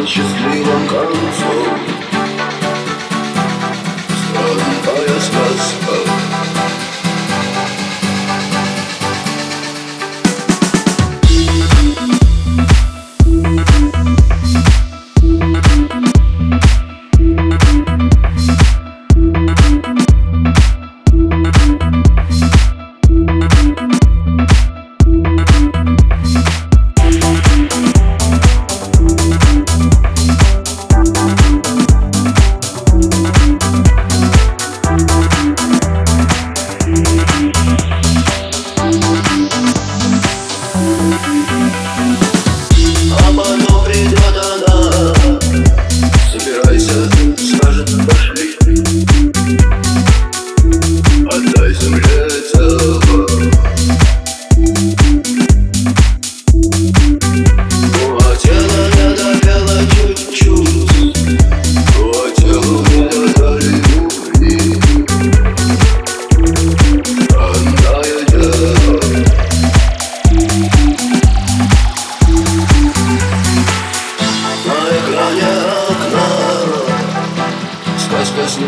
на счастливом концу Стран поезда спал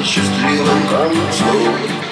счастливым концом.